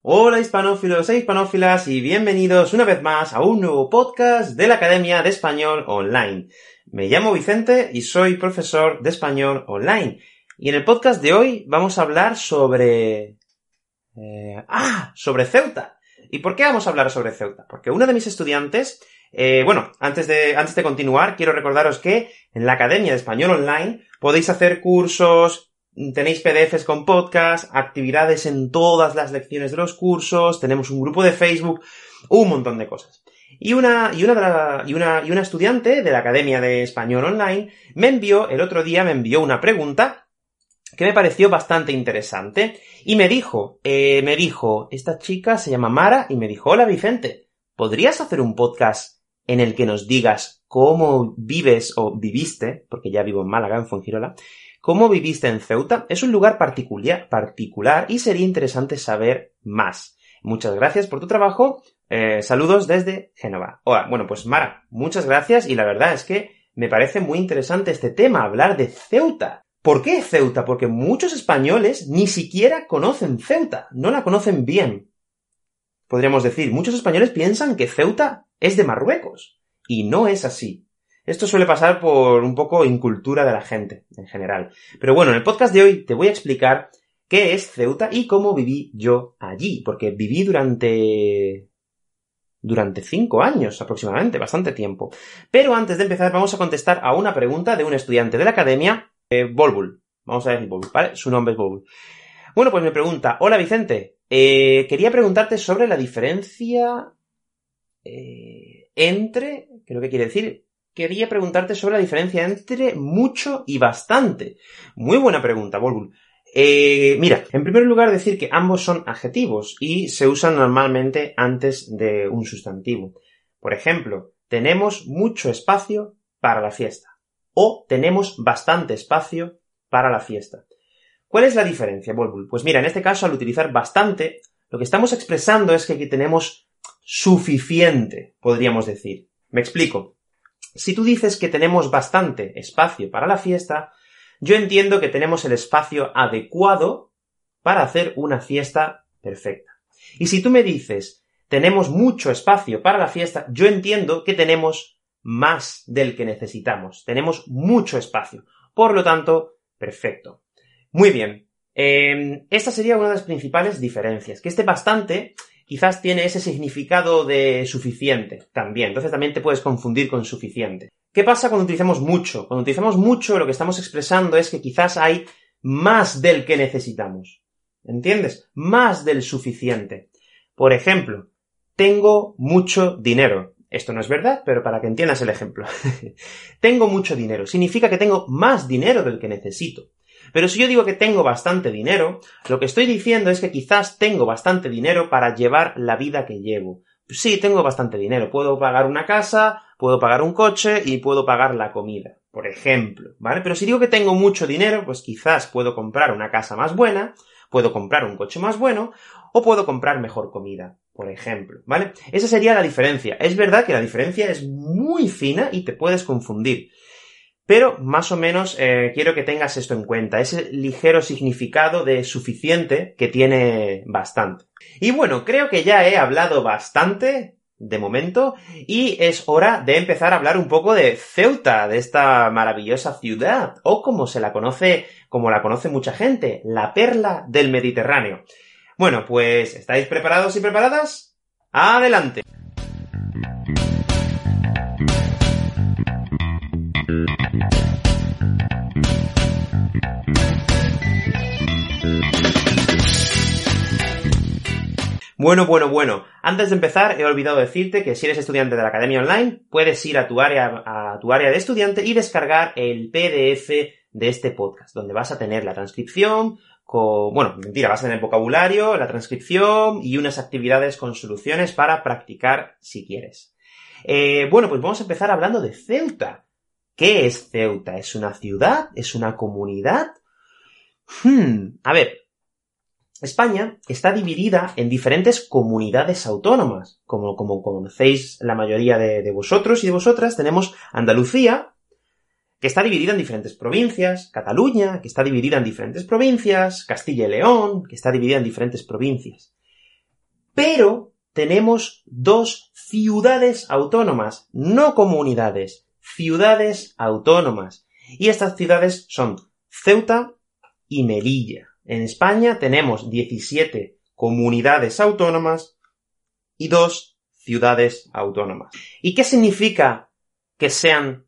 Hola hispanófilos e hispanófilas y bienvenidos una vez más a un nuevo podcast de la Academia de Español Online. Me llamo Vicente y soy profesor de español online. Y en el podcast de hoy vamos a hablar sobre... Eh, ¡Ah! Sobre Ceuta. ¿Y por qué vamos a hablar sobre Ceuta? Porque uno de mis estudiantes eh, bueno, antes de, antes de continuar, quiero recordaros que en la Academia de Español Online podéis hacer cursos, Tenéis PDFs con podcast, actividades en todas las lecciones de los cursos, tenemos un grupo de Facebook, un montón de cosas. Y una, y una, y una, y una estudiante de la Academia de Español Online me envió, el otro día me envió una pregunta que me pareció bastante interesante. Y me dijo, eh, me dijo, esta chica se llama Mara y me dijo, hola Vicente, ¿podrías hacer un podcast en el que nos digas cómo vives o viviste, porque ya vivo en Málaga, en Fuengirola, ¿Cómo viviste en Ceuta? Es un lugar particular, particular y sería interesante saber más. Muchas gracias por tu trabajo. Eh, saludos desde Génova. Hola, bueno, pues Mara, muchas gracias y la verdad es que me parece muy interesante este tema, hablar de Ceuta. ¿Por qué Ceuta? Porque muchos españoles ni siquiera conocen Ceuta, no la conocen bien. Podríamos decir, muchos españoles piensan que Ceuta es de Marruecos. Y no es así. Esto suele pasar por un poco incultura de la gente, en general. Pero bueno, en el podcast de hoy te voy a explicar qué es Ceuta y cómo viví yo allí, porque viví durante durante cinco años aproximadamente, bastante tiempo. Pero antes de empezar vamos a contestar a una pregunta de un estudiante de la academia, eh. Vamos a decir Volbul, ¿vale? Su nombre es Volbul. Bueno, pues me pregunta, hola Vicente, eh, quería preguntarte sobre la diferencia eh, entre, creo que quiere decir, quería preguntarte sobre la diferencia entre mucho y bastante. Muy buena pregunta, Volbul. Eh, mira, en primer lugar decir que ambos son adjetivos y se usan normalmente antes de un sustantivo. Por ejemplo, tenemos mucho espacio para la fiesta o tenemos bastante espacio para la fiesta. ¿Cuál es la diferencia, Volbul? Pues mira, en este caso, al utilizar bastante, lo que estamos expresando es que aquí tenemos suficiente, podríamos decir. Me explico. Si tú dices que tenemos bastante espacio para la fiesta, yo entiendo que tenemos el espacio adecuado para hacer una fiesta perfecta. Y si tú me dices tenemos mucho espacio para la fiesta, yo entiendo que tenemos más del que necesitamos. Tenemos mucho espacio. Por lo tanto, perfecto. Muy bien. Em, esta sería una de las principales diferencias. Que este bastante quizás tiene ese significado de suficiente también. Entonces también te puedes confundir con suficiente. ¿Qué pasa cuando utilizamos mucho? Cuando utilizamos mucho, lo que estamos expresando es que quizás hay más del que necesitamos. ¿Entiendes? Más del suficiente. Por ejemplo, tengo mucho dinero. Esto no es verdad, pero para que entiendas el ejemplo. tengo mucho dinero. Significa que tengo más dinero del que necesito. Pero si yo digo que tengo bastante dinero, lo que estoy diciendo es que quizás tengo bastante dinero para llevar la vida que llevo. Sí, tengo bastante dinero. Puedo pagar una casa, puedo pagar un coche y puedo pagar la comida, por ejemplo, ¿vale? Pero si digo que tengo mucho dinero, pues quizás puedo comprar una casa más buena, puedo comprar un coche más bueno, o puedo comprar mejor comida, por ejemplo, ¿vale? Esa sería la diferencia. Es verdad que la diferencia es muy fina y te puedes confundir. Pero más o menos eh, quiero que tengas esto en cuenta, ese ligero significado de suficiente que tiene bastante. Y bueno, creo que ya he hablado bastante de momento y es hora de empezar a hablar un poco de Ceuta, de esta maravillosa ciudad, o como se la conoce, como la conoce mucha gente, la perla del Mediterráneo. Bueno, pues ¿estáis preparados y preparadas? ¡Adelante! Bueno, bueno, bueno. Antes de empezar, he olvidado decirte que si eres estudiante de la Academia Online, puedes ir a tu área, a tu área de estudiante y descargar el PDF de este podcast, donde vas a tener la transcripción, con, bueno, mentira, vas a tener vocabulario, la transcripción y unas actividades con soluciones para practicar si quieres. Eh, bueno, pues vamos a empezar hablando de Ceuta. ¿Qué es Ceuta? ¿Es una ciudad? ¿Es una comunidad? Hmm, a ver, España está dividida en diferentes comunidades autónomas. Como, conocéis la mayoría de, vosotros y de vosotras, tenemos Andalucía, que está dividida en diferentes provincias, Cataluña, que está dividida en diferentes provincias, Castilla y León, que está dividida en diferentes provincias. Pero tenemos dos ciudades autónomas, no comunidades, ciudades autónomas. Y estas ciudades son Ceuta y Melilla. En España tenemos 17 comunidades autónomas y dos ciudades autónomas. ¿Y qué significa que sean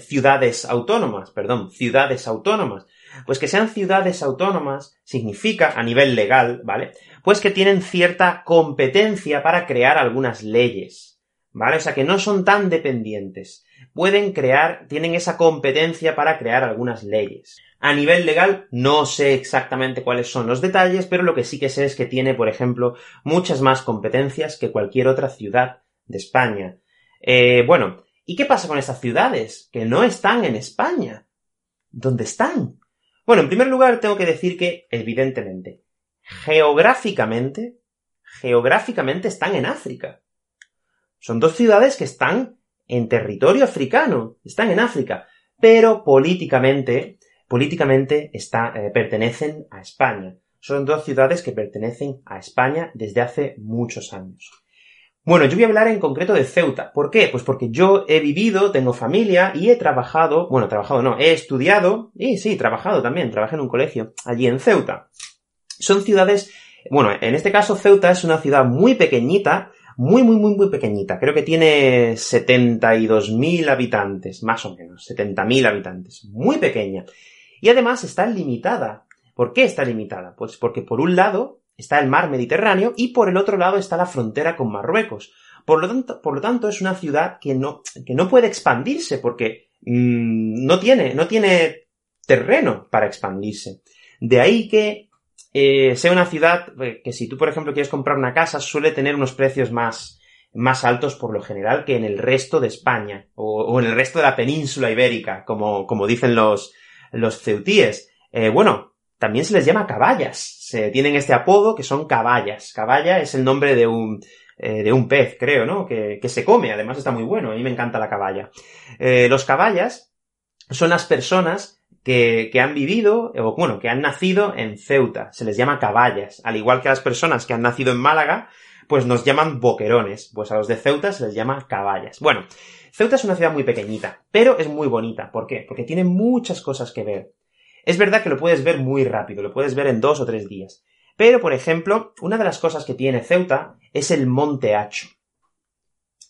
ciudades autónomas? Perdón, ciudades autónomas. Pues que sean ciudades autónomas significa, a nivel legal, ¿vale? Pues que tienen cierta competencia para crear algunas leyes, ¿vale? O sea, que no son tan dependientes. Pueden crear, tienen esa competencia para crear algunas leyes. A nivel legal no sé exactamente cuáles son los detalles, pero lo que sí que sé es que tiene, por ejemplo, muchas más competencias que cualquier otra ciudad de España. Eh, bueno, ¿y qué pasa con estas ciudades que no están en España? ¿Dónde están? Bueno, en primer lugar tengo que decir que, evidentemente, geográficamente, geográficamente están en África. Son dos ciudades que están en territorio africano, están en África, pero políticamente políticamente eh, pertenecen a España. Son dos ciudades que pertenecen a España desde hace muchos años. Bueno, yo voy a hablar en concreto de Ceuta. ¿Por qué? Pues porque yo he vivido, tengo familia y he trabajado, bueno, trabajado no, he estudiado, y sí, trabajado también, trabajé en un colegio, allí en Ceuta. Son ciudades, bueno, en este caso Ceuta es una ciudad muy pequeñita, muy, muy, muy, muy pequeñita. Creo que tiene 72.000 habitantes, más o menos, 70.000 habitantes. Muy pequeña. Y además está limitada. ¿Por qué está limitada? Pues porque por un lado está el mar Mediterráneo y por el otro lado está la frontera con Marruecos. Por lo tanto, es una ciudad que no, que no puede expandirse porque mm, no, tiene, no tiene terreno para expandirse. De ahí que eh, sea una ciudad eh, que si tú, por ejemplo, quieres comprar una casa, suele tener unos precios más, más altos por lo general que en el resto de España o, o en el resto de la península ibérica, como, como dicen los, los ceutíes. Eh, bueno, también se les llama caballas. Se tienen este apodo que son caballas. Caballa es el nombre de un, eh, de un pez, creo, ¿no? Que, que, se come, además está muy bueno. A mí me encanta la caballa. Eh, los caballas son las personas que, que, han vivido, o bueno, que han nacido en Ceuta. Se les llama caballas. Al igual que las personas que han nacido en Málaga, pues nos llaman boquerones. Pues a los de Ceuta se les llama caballas. Bueno, Ceuta es una ciudad muy pequeñita, pero es muy bonita. ¿Por qué? Porque tiene muchas cosas que ver. Es verdad que lo puedes ver muy rápido, lo puedes ver en dos o tres días. Pero, por ejemplo, una de las cosas que tiene Ceuta es el Monte Hacho.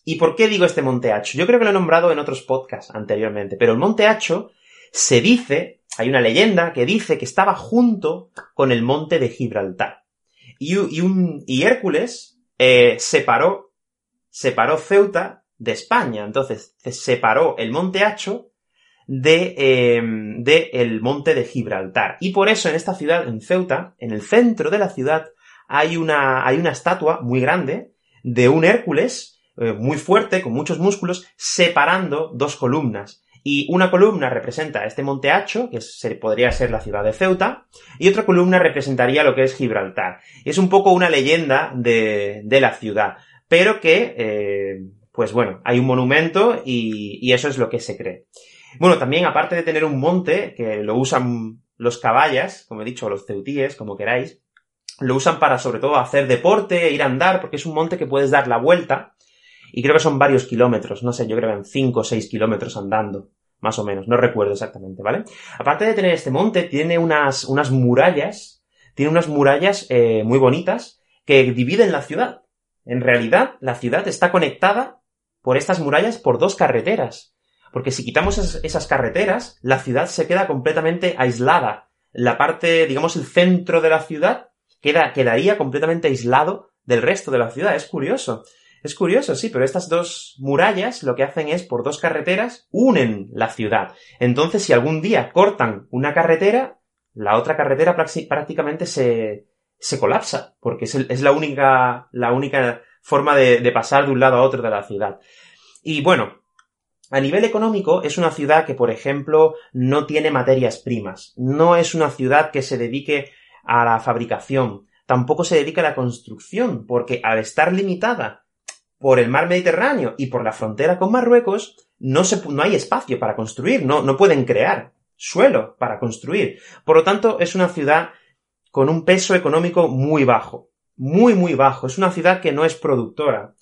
¿Y por qué digo este Monte Hacho? Yo creo que lo he nombrado en otros podcasts anteriormente, pero el Monte Hacho se dice, hay una leyenda que dice que estaba junto con el Monte de Gibraltar. Y, un, y Hércules eh, separó, separó Ceuta de España. Entonces, se separó el monte Hacho de, em, de el monte de Gibraltar. Y por eso en esta ciudad, en Ceuta, en el centro de la ciudad, hay una, hay una estatua muy grande de un Hércules eh, muy fuerte, con muchos músculos, separando dos columnas. Y una columna representa este monte Hacho, que se, podría ser la ciudad de Ceuta, y otra columna representaría lo que es Gibraltar. Es un poco una leyenda de, de la ciudad, pero que eh, pues bueno, hay un monumento y, eso es lo que se cree. Bueno, también aparte de tener un monte, que lo usan los caballas, como he dicho, los ceutíes, como queráis, lo usan para sobre todo hacer deporte, ir a andar, porque es un monte que puedes dar la vuelta, y creo que son varios kilómetros, no sé, yo creo que en 5 o 6 kilómetros andando, más o menos, no recuerdo exactamente, ¿vale? Aparte de tener este monte, tiene unas, unas murallas, tiene unas murallas eh, muy bonitas que dividen la ciudad. En realidad, la ciudad está conectada por estas murallas por dos carreteras. Porque si quitamos esas, carreteras, la ciudad se queda completamente aislada. La parte, digamos, el centro de la ciudad queda, quedaría completamente aislado del resto de la ciudad. Es curioso. Es curioso, sí, pero estas dos murallas lo que hacen es, por dos carreteras, unen la ciudad. Entonces, si algún día cortan una carretera, la otra carretera prácticamente se, se colapsa, porque es, es, la única, la única forma de, de pasar de un lado a otro de la ciudad. Y bueno, a nivel económico, es una ciudad que, por ejemplo, no tiene materias primas. No es una ciudad que se dedique a la fabricación. Tampoco se dedica a la construcción, porque al estar limitada por el mar Mediterráneo y por la frontera con Marruecos, no, hay espacio para construir, no, no pueden crear suelo para construir. Por lo tanto, es una ciudad con un peso económico muy bajo. Muy, muy bajo. Es una ciudad que no es productora.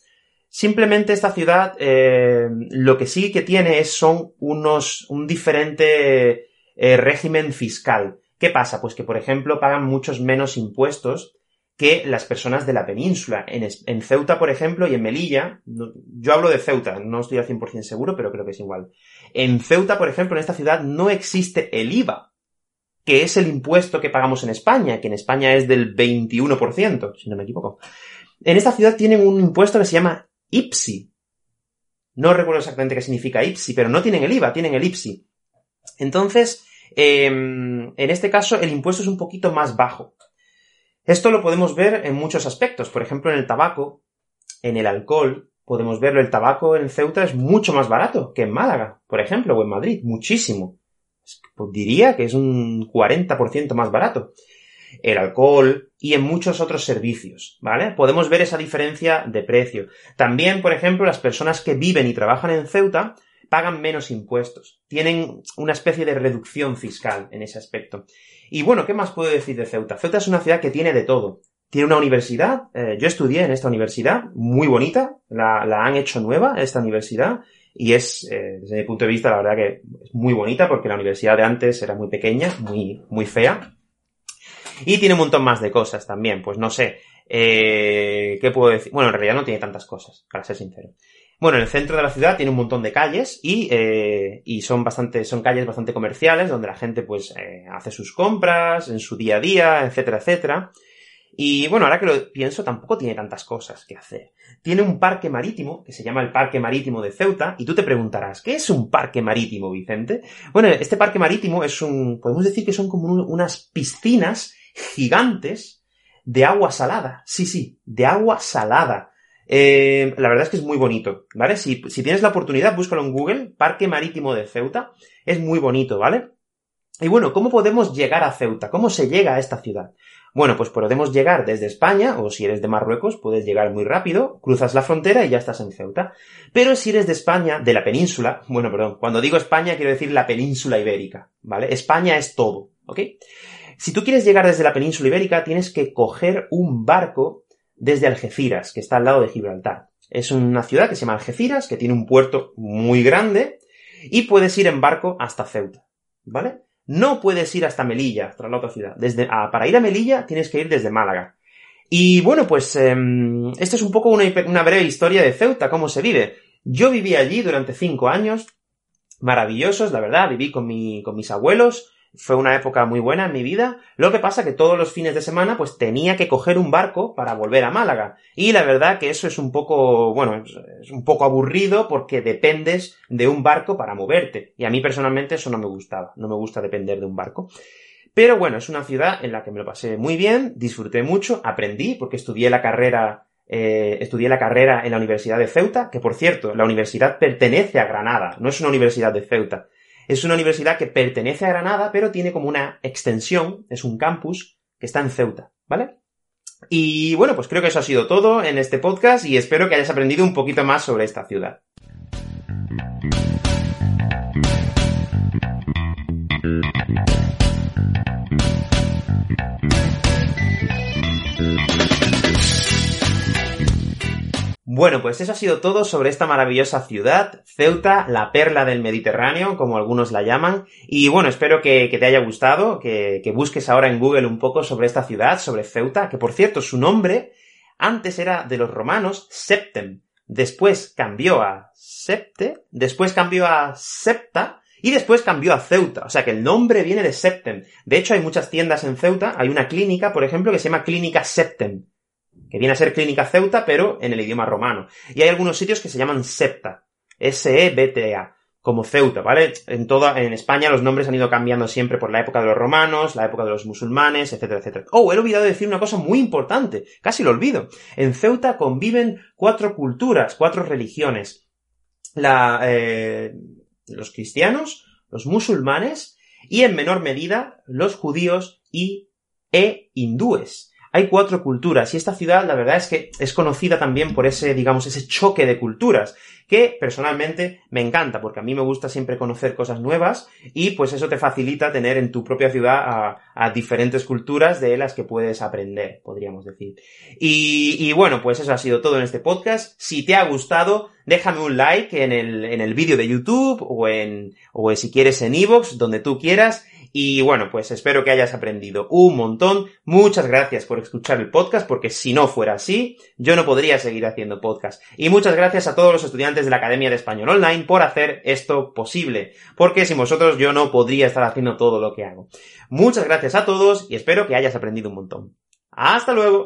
Simplemente esta ciudad eh, lo que sí que tiene es, son unos, un diferente eh, régimen fiscal. ¿Qué pasa? Pues que, por ejemplo, pagan muchos menos impuestos que las personas de la península. En, Ceuta, por ejemplo, y en Melilla, yo hablo de Ceuta, no estoy al 100% seguro, pero creo que es igual. En Ceuta, por ejemplo, en esta ciudad no existe el IVA, que es el impuesto que pagamos en España, que en España es del 21%, si no me equivoco. En esta ciudad tienen un impuesto que se llama IPSI. No recuerdo exactamente qué significa IPSI, pero no tienen el IVA, tienen el IPSI. Entonces, em, en este caso, el impuesto es un poquito más bajo. Esto lo podemos ver en muchos aspectos. Por ejemplo, en el tabaco, en el alcohol, podemos verlo. El tabaco en Ceuta es mucho más barato que en Málaga, por ejemplo, o en Madrid. Muchísimo. Pues diría que es un 40% más barato el alcohol y en muchos otros servicios, ¿vale? Podemos ver esa diferencia de precio. También, por ejemplo, las personas que viven y trabajan en Ceuta pagan menos impuestos. Tienen una especie de reducción fiscal en ese aspecto. Y bueno, ¿qué más puedo decir de Ceuta? Ceuta es una ciudad que tiene de todo. Tiene una universidad, eh, yo estudié en esta universidad, muy bonita, la, han hecho nueva, esta universidad, y es, eh, desde mi punto de vista, la verdad que es muy bonita porque la universidad de antes era muy pequeña, muy, muy fea, y tiene un montón más de cosas también, pues no sé. Eh, ¿Qué puedo decir? Bueno, en realidad no tiene tantas cosas, para ser sincero. Bueno, en el centro de la ciudad tiene un montón de calles y, eh, y son bastante, son calles bastante comerciales donde la gente pues eh, hace sus compras en su día a día, etcétera, etcétera. Y bueno, ahora que lo pienso, tampoco tiene tantas cosas que hacer. Tiene un parque marítimo, que se llama el Parque Marítimo de Ceuta, y tú te preguntarás, ¿qué es un parque marítimo, Vicente? Bueno, este parque marítimo es un, podemos decir que son como unas piscinas gigantes de agua salada. Sí, sí, de agua salada. Eh, la verdad es que es muy bonito, ¿vale? Si, si tienes la oportunidad, búscalo en Google, Parque Marítimo de Ceuta. Es muy bonito, ¿vale? Y bueno, ¿cómo podemos llegar a Ceuta? ¿Cómo se llega a esta ciudad? Bueno, pues podemos llegar desde España, o si eres de Marruecos, puedes llegar muy rápido, cruzas la frontera y ya estás en Ceuta. Pero si eres de España, de la península, bueno, perdón, cuando digo España quiero decir la península ibérica, ¿vale? España es todo, ¿ok? Si tú quieres llegar desde la península ibérica, tienes que coger un barco desde Algeciras, que está al lado de Gibraltar. Es una ciudad que se llama Algeciras, que tiene un puerto muy grande, y puedes ir en barco hasta Ceuta, ¿vale? No puedes ir hasta Melilla, hasta la otra ciudad. Desde, para ir a Melilla tienes que ir desde Málaga. Y bueno, pues eh, esta es un poco una, una breve historia de Ceuta, cómo se vive. Yo viví allí durante cinco años, maravillosos, la verdad, viví con, mi, con mis abuelos, fue una época muy buena en mi vida. Lo que pasa que todos los fines de semana pues tenía que coger un barco para volver a Málaga. Y la verdad que eso es un poco, bueno, es un poco aburrido porque dependes de un barco para moverte. Y a mí personalmente eso no me gustaba. No me gusta depender de un barco. Pero bueno, es una ciudad en la que me lo pasé muy bien, disfruté mucho, aprendí porque estudié la carrera eh, estudié la carrera en la Universidad de Ceuta, que por cierto, la universidad pertenece a Granada, no es una universidad de Ceuta. Es una universidad que pertenece a Granada, pero tiene como una extensión, es un campus que está en Ceuta, ¿vale? Y bueno, pues creo que eso ha sido todo en este podcast y espero que hayas aprendido un poquito más sobre esta ciudad. Bueno, pues eso ha sido todo sobre esta maravillosa ciudad, Ceuta, la perla del Mediterráneo, como algunos la llaman. Y bueno, espero que, te haya gustado, que, busques ahora en Google un poco sobre esta ciudad, sobre Ceuta, que por cierto, su nombre antes era de los romanos Septem, después cambió a Septe, después cambió a Septa, y después cambió a Ceuta, o sea que el nombre viene de Septem. De hecho, hay muchas tiendas en Ceuta, hay una clínica, por ejemplo, que se llama Clínica Septem que viene a ser Clínica Ceuta, pero en el idioma romano. Y hay algunos sitios que se llaman Septa, S-E-B-T-A, como Ceuta, ¿vale? En toda, en España los nombres han ido cambiando siempre por la época de los romanos, la época de los musulmanes, etcétera, etcétera. Oh, he olvidado decir una cosa muy importante, casi lo olvido. En Ceuta conviven cuatro culturas, cuatro religiones. La, eh, los cristianos, los musulmanes y en menor medida los judíos y e hindúes hay cuatro culturas y esta ciudad la verdad es que es conocida también por ese, digamos, ese choque de culturas que personalmente me encanta porque a mí me gusta siempre conocer cosas nuevas y pues eso te facilita tener en tu propia ciudad a, diferentes culturas de las que puedes aprender, podríamos decir. Y, bueno, pues eso ha sido todo en este podcast. Si te ha gustado, déjame un like en el, en el vídeo de YouTube o en, o si quieres en iVoox, donde tú quieras. Y bueno, pues espero que hayas aprendido un montón. Muchas gracias por escuchar el podcast, porque si no fuera así, yo no podría seguir haciendo podcast. Y muchas gracias a todos los estudiantes de la Academia de Español Online por hacer esto posible, porque sin vosotros yo no podría estar haciendo todo lo que hago. Muchas gracias a todos y espero que hayas aprendido un montón. Hasta luego.